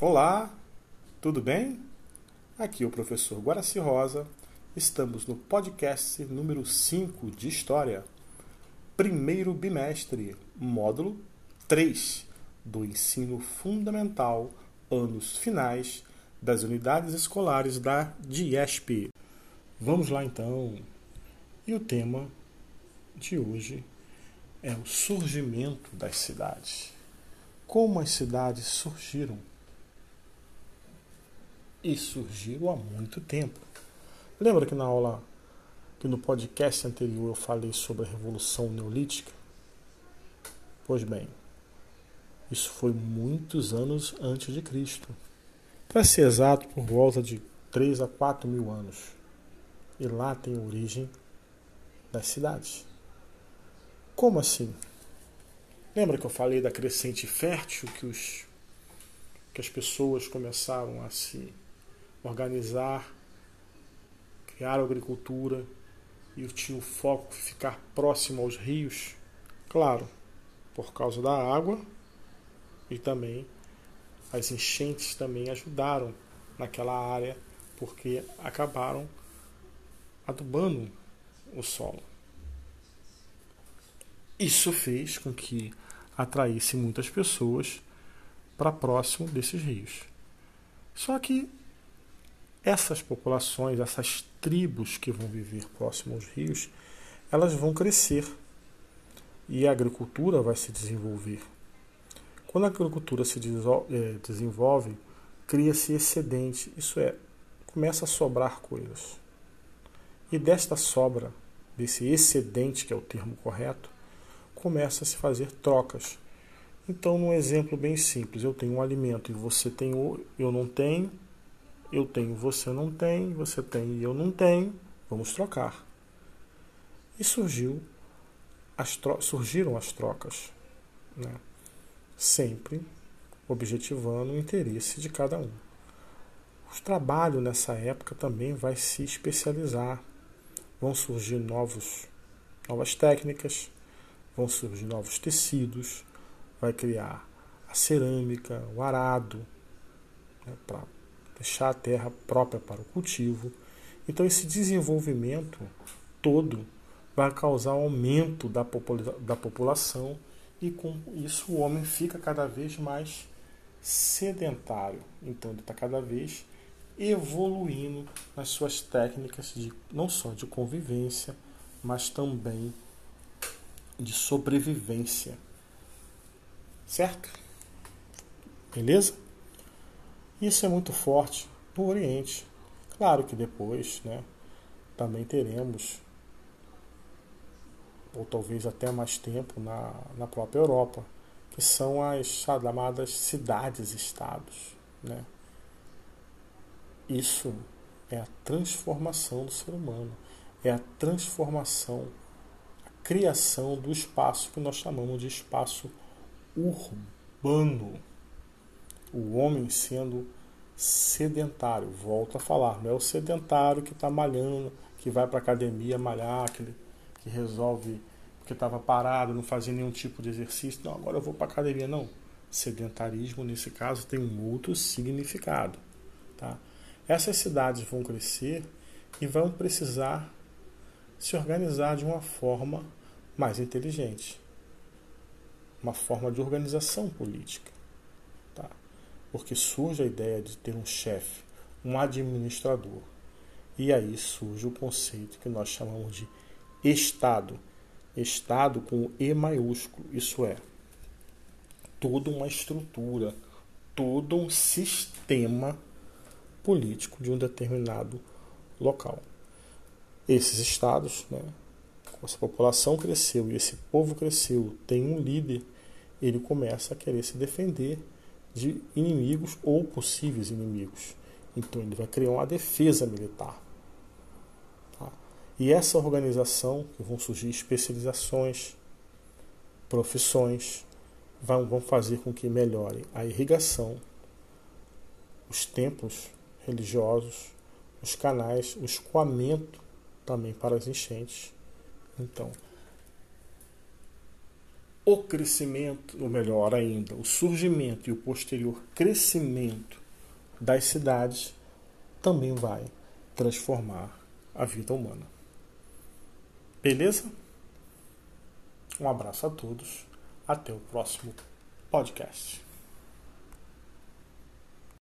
Olá, tudo bem? Aqui é o professor Guaraci Rosa. Estamos no podcast número 5 de História, primeiro bimestre, módulo 3 do ensino fundamental, anos finais das unidades escolares da DIESP. Vamos lá então. E o tema de hoje é o surgimento das cidades. Como as cidades surgiram? E surgiram há muito tempo. Lembra que na aula, que no podcast anterior eu falei sobre a Revolução Neolítica? Pois bem, isso foi muitos anos antes de Cristo. Para ser exato, por volta de 3 a 4 mil anos. E lá tem origem das cidades. Como assim? Lembra que eu falei da crescente fértil que, os, que as pessoas começaram a se organizar, criar agricultura e tinha o foco ficar próximo aos rios, claro, por causa da água e também as enchentes também ajudaram naquela área porque acabaram adubando o solo. Isso fez com que atraísse muitas pessoas para próximo desses rios. Só que essas populações, essas tribos que vão viver próximo aos rios, elas vão crescer e a agricultura vai se desenvolver. Quando a agricultura se é, desenvolve, cria-se excedente, isso é, começa a sobrar coisas. E desta sobra, desse excedente, que é o termo correto, começa a se fazer trocas. Então, num exemplo bem simples, eu tenho um alimento e você tem, eu não tenho, eu tenho, você não tem, você tem e eu não tenho, vamos trocar. E surgiu as surgiram as trocas, né? sempre objetivando o interesse de cada um. O trabalho nessa época também vai se especializar, vão surgir novos, novas técnicas, vão surgir novos tecidos, vai criar a cerâmica, o arado, né, para deixar a terra própria para o cultivo. Então, esse desenvolvimento todo vai causar um aumento da, popula da população e com isso o homem fica cada vez mais sedentário. Então, ele está cada vez evoluindo nas suas técnicas de não só de convivência, mas também de sobrevivência. Certo? Beleza? Isso é muito forte no Oriente. Claro que depois né, também teremos, ou talvez até mais tempo, na, na própria Europa, que são as chamadas cidades-estados. Né? Isso é a transformação do ser humano, é a transformação, a criação do espaço que nós chamamos de espaço urbano o homem sendo sedentário. Volto a falar, não é o sedentário que está malhando, que vai para a academia malhar, aquele que resolve porque estava parado, não fazia nenhum tipo de exercício. Não, agora eu vou para a academia. Não. Sedentarismo, nesse caso, tem um outro significado. Tá? Essas cidades vão crescer e vão precisar se organizar de uma forma mais inteligente uma forma de organização política porque surge a ideia de ter um chefe, um administrador. E aí surge o conceito que nós chamamos de Estado. Estado com E maiúsculo, isso é, toda uma estrutura, todo um sistema político de um determinado local. Esses estados, né, essa população cresceu e esse povo cresceu, tem um líder, ele começa a querer se defender de inimigos ou possíveis inimigos. Então ele vai criar uma defesa militar. Tá? E essa organização, que vão surgir especializações, profissões, vão, vão fazer com que melhore a irrigação, os templos religiosos, os canais, o escoamento também para as enchentes. Então, o crescimento, ou melhor ainda, o surgimento e o posterior crescimento das cidades também vai transformar a vida humana. Beleza? Um abraço a todos. Até o próximo podcast.